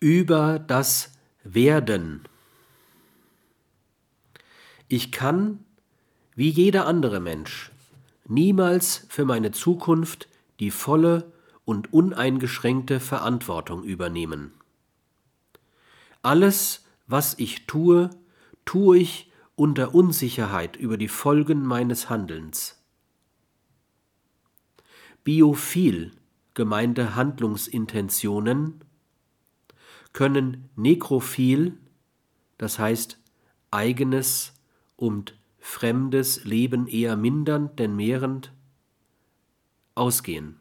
über das Werden. Ich kann, wie jeder andere Mensch, niemals für meine Zukunft die volle und uneingeschränkte Verantwortung übernehmen. Alles, was ich tue, tue ich unter Unsicherheit über die Folgen meines Handelns. Biophil gemeinte Handlungsintentionen können nekrophil, das heißt eigenes und fremdes Leben eher mindernd denn mehrend, ausgehen.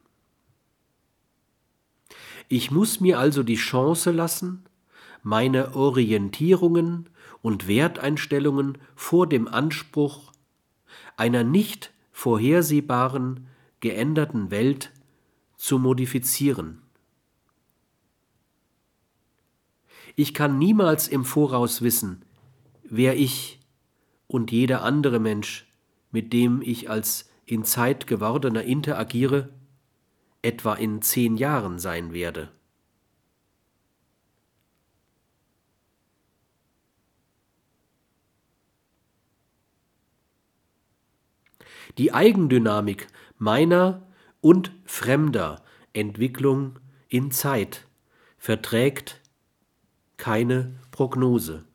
Ich muss mir also die Chance lassen, meine Orientierungen und Werteinstellungen vor dem Anspruch einer nicht vorhersehbaren, geänderten Welt zu modifizieren. Ich kann niemals im Voraus wissen, wer ich und jeder andere Mensch, mit dem ich als in Zeit gewordener interagiere, etwa in zehn Jahren sein werde. Die Eigendynamik meiner und fremder Entwicklung in Zeit verträgt keine Prognose.